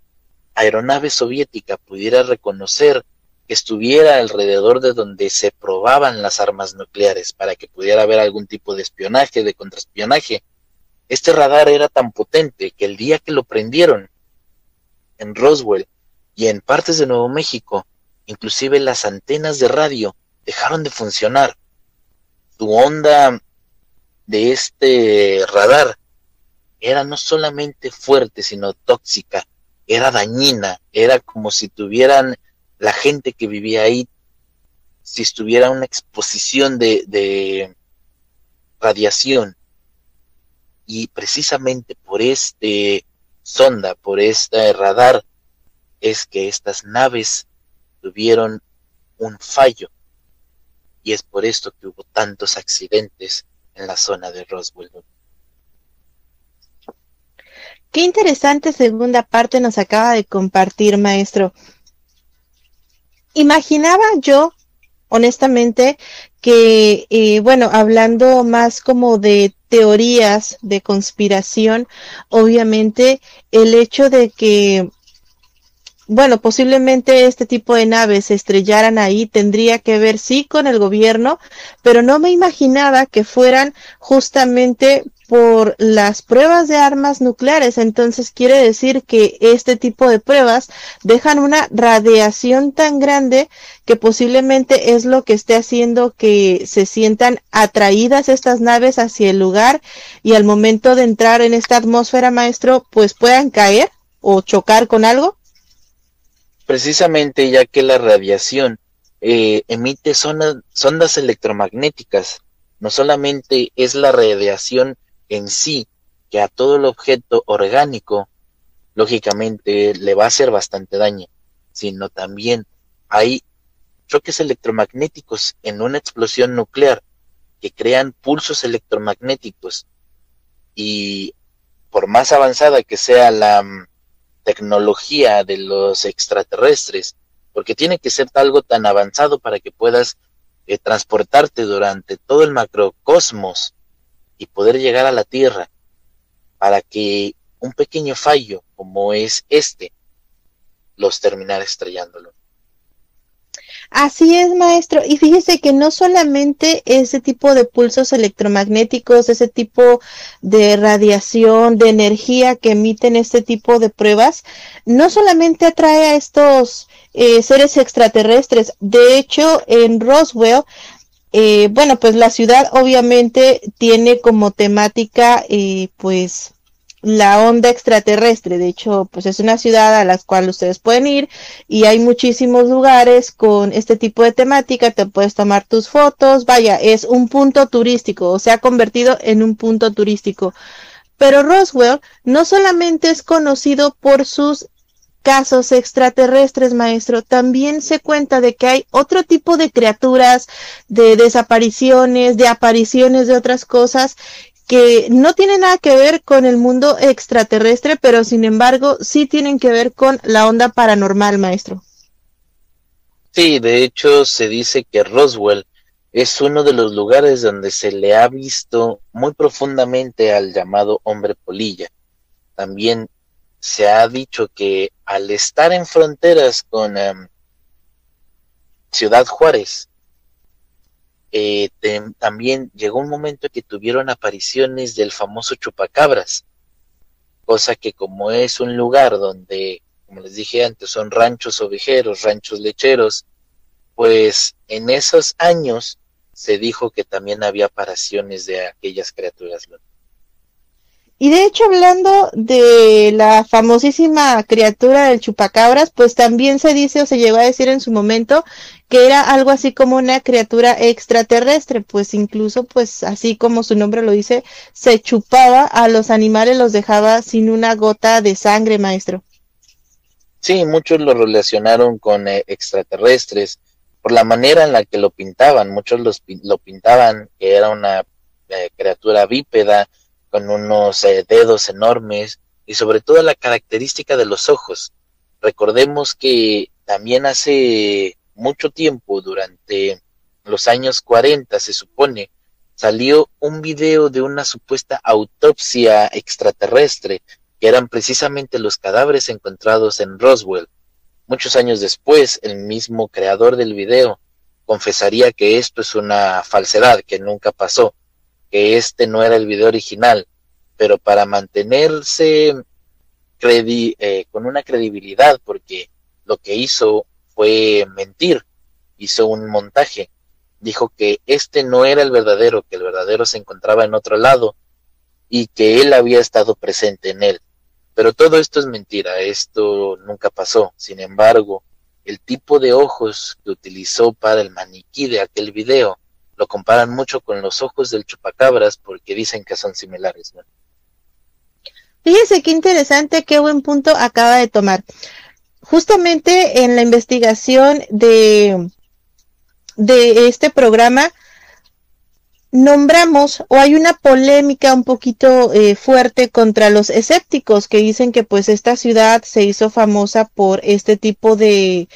aeronave soviética pudiera reconocer que estuviera alrededor de donde se probaban las armas nucleares, para que pudiera haber algún tipo de espionaje, de contraespionaje. Este radar era tan potente que el día que lo prendieron en Roswell y en partes de Nuevo México, inclusive las antenas de radio dejaron de funcionar. Su onda de este radar era no solamente fuerte, sino tóxica, era dañina, era como si tuvieran la gente que vivía ahí, si estuviera una exposición de, de radiación. Y precisamente por este sonda, por este radar, es que estas naves tuvieron un fallo. Y es por esto que hubo tantos accidentes en la zona de Roswell. Qué interesante segunda parte nos acaba de compartir, maestro. Imaginaba yo, honestamente, que, eh, bueno, hablando más como de teorías de conspiración, obviamente el hecho de que bueno, posiblemente este tipo de naves se estrellaran ahí, tendría que ver sí con el gobierno, pero no me imaginaba que fueran justamente por las pruebas de armas nucleares. Entonces quiere decir que este tipo de pruebas dejan una radiación tan grande que posiblemente es lo que esté haciendo que se sientan atraídas estas naves hacia el lugar y al momento de entrar en esta atmósfera, maestro, pues puedan caer o chocar con algo precisamente ya que la radiación eh, emite sondas electromagnéticas, no solamente es la radiación en sí, que a todo el objeto orgánico, lógicamente, le va a hacer bastante daño, sino también hay choques electromagnéticos en una explosión nuclear que crean pulsos electromagnéticos. Y por más avanzada que sea la tecnología de los extraterrestres, porque tiene que ser algo tan avanzado para que puedas eh, transportarte durante todo el macrocosmos y poder llegar a la Tierra, para que un pequeño fallo como es este los terminara estrellándolo. Así es, maestro. Y fíjese que no solamente ese tipo de pulsos electromagnéticos, ese tipo de radiación, de energía que emiten este tipo de pruebas, no solamente atrae a estos eh, seres extraterrestres. De hecho, en Roswell, eh, bueno, pues la ciudad obviamente tiene como temática, eh, pues, la onda extraterrestre. De hecho, pues es una ciudad a la cual ustedes pueden ir y hay muchísimos lugares con este tipo de temática. Te puedes tomar tus fotos. Vaya, es un punto turístico o se ha convertido en un punto turístico. Pero Roswell no solamente es conocido por sus casos extraterrestres, maestro, también se cuenta de que hay otro tipo de criaturas, de desapariciones, de apariciones de otras cosas que no tiene nada que ver con el mundo extraterrestre, pero sin embargo sí tienen que ver con la onda paranormal, maestro. Sí, de hecho se dice que Roswell es uno de los lugares donde se le ha visto muy profundamente al llamado hombre polilla. También se ha dicho que al estar en fronteras con em, Ciudad Juárez, eh, también llegó un momento que tuvieron apariciones del famoso chupacabras, cosa que como es un lugar donde, como les dije antes, son ranchos ovejeros, ranchos lecheros, pues en esos años se dijo que también había apariciones de aquellas criaturas. Y de hecho, hablando de la famosísima criatura del chupacabras, pues también se dice o se llegó a decir en su momento que era algo así como una criatura extraterrestre, pues incluso, pues así como su nombre lo dice, se chupaba a los animales, los dejaba sin una gota de sangre, maestro. Sí, muchos lo relacionaron con eh, extraterrestres por la manera en la que lo pintaban. Muchos los, lo pintaban que era una eh, criatura bípeda, con unos eh, dedos enormes y sobre todo la característica de los ojos. Recordemos que también hace mucho tiempo, durante los años 40 se supone, salió un video de una supuesta autopsia extraterrestre, que eran precisamente los cadáveres encontrados en Roswell. Muchos años después, el mismo creador del video confesaría que esto es una falsedad, que nunca pasó, que este no era el video original, pero para mantenerse eh, con una credibilidad, porque lo que hizo fue mentir, hizo un montaje, dijo que este no era el verdadero, que el verdadero se encontraba en otro lado y que él había estado presente en él. Pero todo esto es mentira, esto nunca pasó. Sin embargo, el tipo de ojos que utilizó para el maniquí de aquel video lo comparan mucho con los ojos del chupacabras porque dicen que son similares. Fíjese qué interesante, qué buen punto acaba de tomar. Justamente en la investigación de, de este programa, nombramos o hay una polémica un poquito eh, fuerte contra los escépticos que dicen que pues esta ciudad se hizo famosa por este tipo de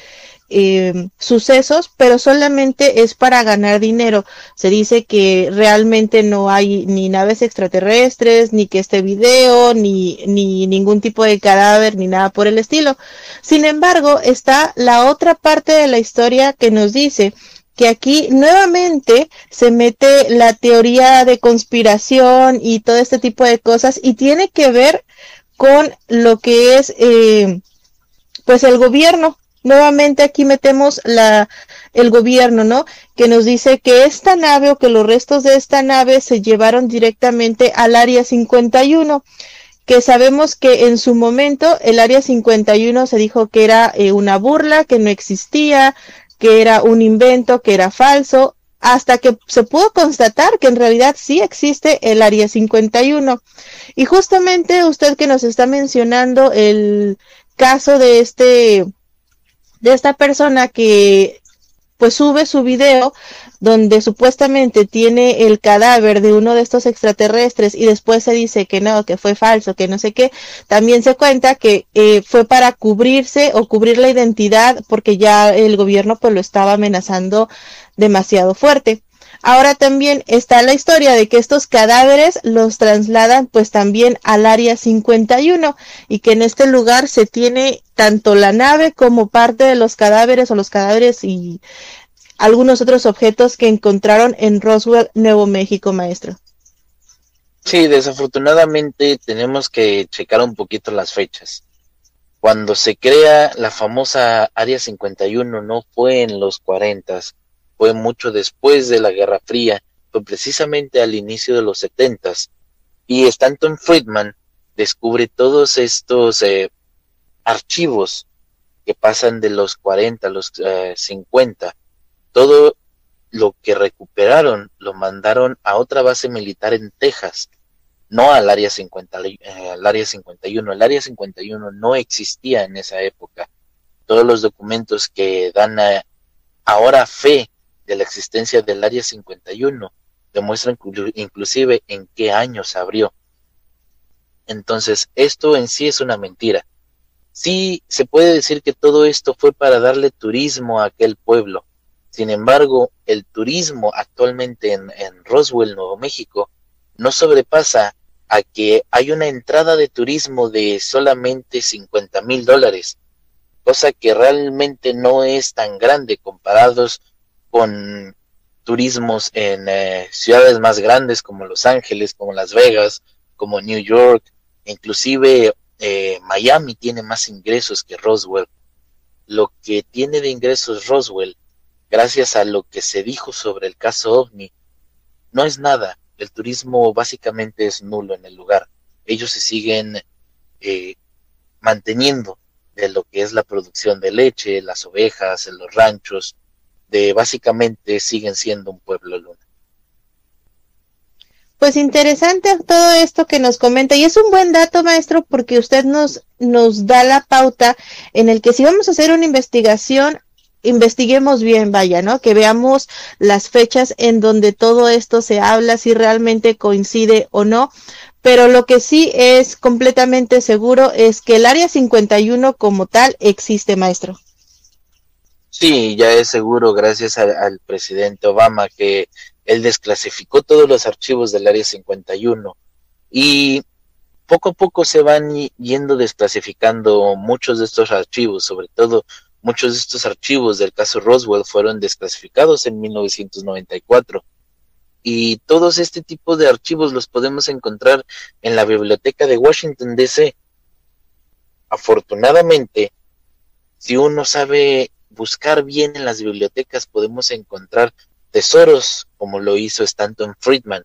eh, sucesos, pero solamente es para ganar dinero. Se dice que realmente no hay ni naves extraterrestres, ni que este video, ni, ni ningún tipo de cadáver, ni nada por el estilo. Sin embargo, está la otra parte de la historia que nos dice que aquí nuevamente se mete la teoría de conspiración y todo este tipo de cosas y tiene que ver con lo que es eh, pues el gobierno Nuevamente aquí metemos la, el gobierno, ¿no? Que nos dice que esta nave o que los restos de esta nave se llevaron directamente al área 51, que sabemos que en su momento el área 51 se dijo que era eh, una burla, que no existía, que era un invento, que era falso, hasta que se pudo constatar que en realidad sí existe el área 51. Y justamente usted que nos está mencionando el caso de este de esta persona que pues sube su video donde supuestamente tiene el cadáver de uno de estos extraterrestres y después se dice que no, que fue falso, que no sé qué, también se cuenta que eh, fue para cubrirse o cubrir la identidad porque ya el gobierno pues lo estaba amenazando demasiado fuerte. Ahora también está la historia de que estos cadáveres los trasladan pues también al área 51 y que en este lugar se tiene tanto la nave como parte de los cadáveres o los cadáveres y algunos otros objetos que encontraron en Roswell, Nuevo México, maestro. Sí, desafortunadamente tenemos que checar un poquito las fechas. Cuando se crea la famosa Área 51 no fue en los 40, fue mucho después de la Guerra Fría, fue precisamente al inicio de los setentas, y Stanton Friedman descubre todos estos eh, archivos que pasan de los 40 a los 50. Eh, Todo lo que recuperaron lo mandaron a otra base militar en Texas, no al área, 50, eh, al área 51. El área 51 no existía en esa época. Todos los documentos que dan ahora fe de la existencia del Área 51 demuestran inclusive en qué año se abrió. Entonces, esto en sí es una mentira. Sí, se puede decir que todo esto fue para darle turismo a aquel pueblo. Sin embargo, el turismo actualmente en, en Roswell, Nuevo México, no sobrepasa a que hay una entrada de turismo de solamente 50 mil dólares, cosa que realmente no es tan grande comparados con turismos en eh, ciudades más grandes como Los Ángeles, como Las Vegas, como New York, inclusive eh, Miami tiene más ingresos que Roswell. Lo que tiene de ingresos Roswell, gracias a lo que se dijo sobre el caso OVNI, no es nada. El turismo básicamente es nulo en el lugar. Ellos se siguen eh, manteniendo de lo que es la producción de leche, las ovejas, en los ranchos, de básicamente siguen siendo un pueblo luna. Pues interesante todo esto que nos comenta y es un buen dato, maestro, porque usted nos, nos da la pauta en el que si vamos a hacer una investigación, investiguemos bien, vaya, ¿no? Que veamos las fechas en donde todo esto se habla, si realmente coincide o no. Pero lo que sí es completamente seguro es que el área 51 como tal existe, maestro. Sí, ya es seguro, gracias al presidente Obama, que él desclasificó todos los archivos del Área 51 y poco a poco se van yendo desclasificando muchos de estos archivos, sobre todo muchos de estos archivos del caso Roswell fueron desclasificados en 1994 y todos este tipo de archivos los podemos encontrar en la biblioteca de Washington DC. Afortunadamente, si uno sabe buscar bien en las bibliotecas podemos encontrar tesoros como lo hizo Stanton Friedman,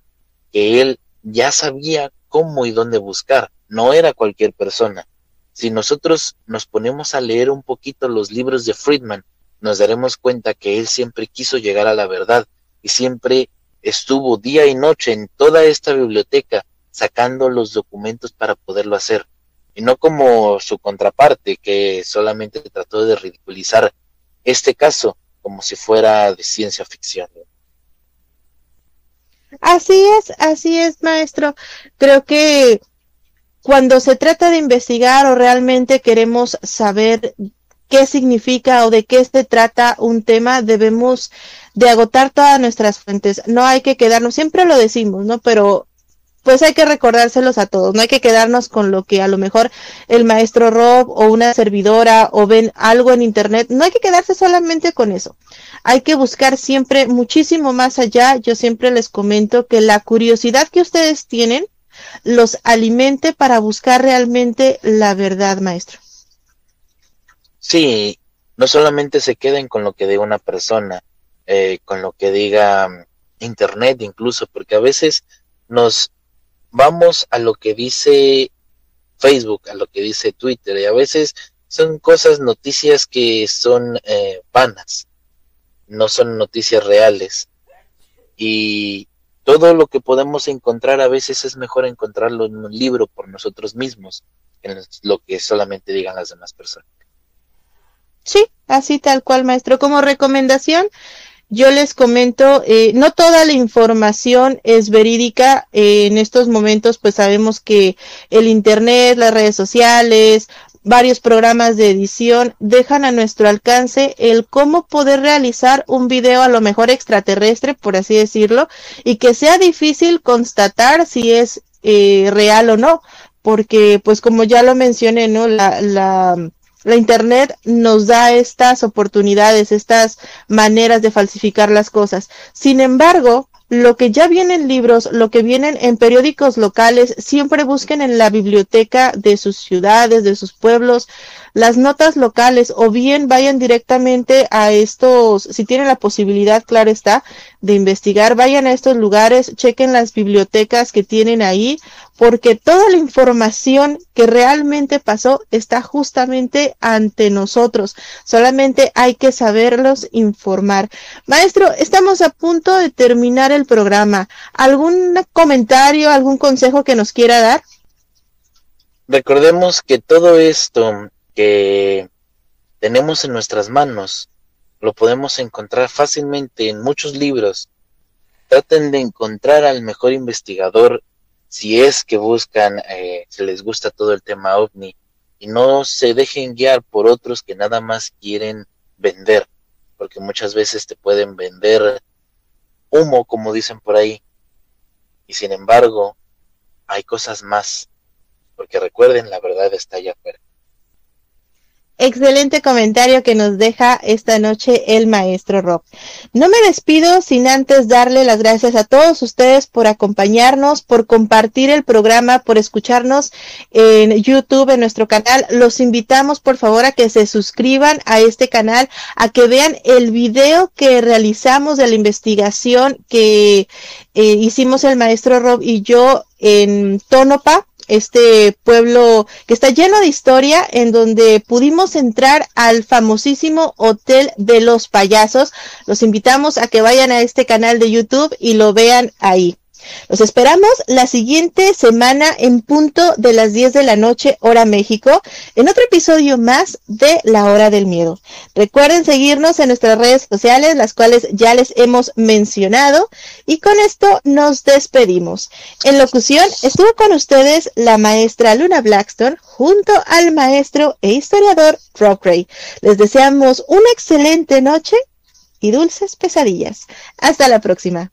que él ya sabía cómo y dónde buscar, no era cualquier persona. Si nosotros nos ponemos a leer un poquito los libros de Friedman, nos daremos cuenta que él siempre quiso llegar a la verdad y siempre estuvo día y noche en toda esta biblioteca sacando los documentos para poderlo hacer. Y no como su contraparte, que solamente trató de ridiculizar este caso como si fuera de ciencia ficción. Así es, así es, maestro. Creo que cuando se trata de investigar o realmente queremos saber qué significa o de qué se trata un tema, debemos de agotar todas nuestras fuentes. No hay que quedarnos, siempre lo decimos, ¿no? Pero pues hay que recordárselos a todos, no hay que quedarnos con lo que a lo mejor el maestro Rob o una servidora o ven algo en internet, no hay que quedarse solamente con eso. Hay que buscar siempre muchísimo más allá. Yo siempre les comento que la curiosidad que ustedes tienen los alimente para buscar realmente la verdad, maestro. Sí, no solamente se queden con lo que diga una persona, eh, con lo que diga internet incluso, porque a veces nos vamos a lo que dice Facebook, a lo que dice Twitter, y a veces son cosas, noticias que son eh, vanas, no son noticias reales. Y todo lo que podemos encontrar a veces es mejor encontrarlo en un libro por nosotros mismos, en lo que solamente digan las demás personas. Sí, así tal cual, maestro. Como recomendación, yo les comento, eh, no toda la información es verídica. Eh, en estos momentos, pues sabemos que el Internet, las redes sociales, varios programas de edición dejan a nuestro alcance el cómo poder realizar un video a lo mejor extraterrestre, por así decirlo, y que sea difícil constatar si es eh, real o no, porque pues como ya lo mencioné, ¿no? La, la, la Internet nos da estas oportunidades, estas maneras de falsificar las cosas. Sin embargo, lo que ya viene en libros, lo que vienen en periódicos locales, siempre busquen en la biblioteca de sus ciudades, de sus pueblos, las notas locales o bien vayan directamente a estos, si tienen la posibilidad, claro está, de investigar, vayan a estos lugares, chequen las bibliotecas que tienen ahí, porque toda la información que realmente pasó está justamente ante nosotros. Solamente hay que saberlos informar. Maestro, estamos a punto de terminar el programa. ¿Algún comentario, algún consejo que nos quiera dar? Recordemos que todo esto que tenemos en nuestras manos lo podemos encontrar fácilmente en muchos libros. Traten de encontrar al mejor investigador si es que buscan, eh, si les gusta todo el tema ovni, y no se dejen guiar por otros que nada más quieren vender, porque muchas veces te pueden vender humo, como dicen por ahí, y sin embargo hay cosas más, porque recuerden, la verdad está allá afuera. Excelente comentario que nos deja esta noche el maestro Rob. No me despido sin antes darle las gracias a todos ustedes por acompañarnos, por compartir el programa, por escucharnos en YouTube, en nuestro canal. Los invitamos por favor a que se suscriban a este canal, a que vean el video que realizamos de la investigación que eh, hicimos el maestro Rob y yo en Tónopa este pueblo que está lleno de historia, en donde pudimos entrar al famosísimo Hotel de los Payasos. Los invitamos a que vayan a este canal de YouTube y lo vean ahí. Los esperamos la siguiente semana en punto de las 10 de la noche, hora México, en otro episodio más de La Hora del Miedo. Recuerden seguirnos en nuestras redes sociales, las cuales ya les hemos mencionado, y con esto nos despedimos. En locución estuvo con ustedes la maestra Luna Blackstone junto al maestro e historiador Rob Ray. Les deseamos una excelente noche y dulces pesadillas. Hasta la próxima.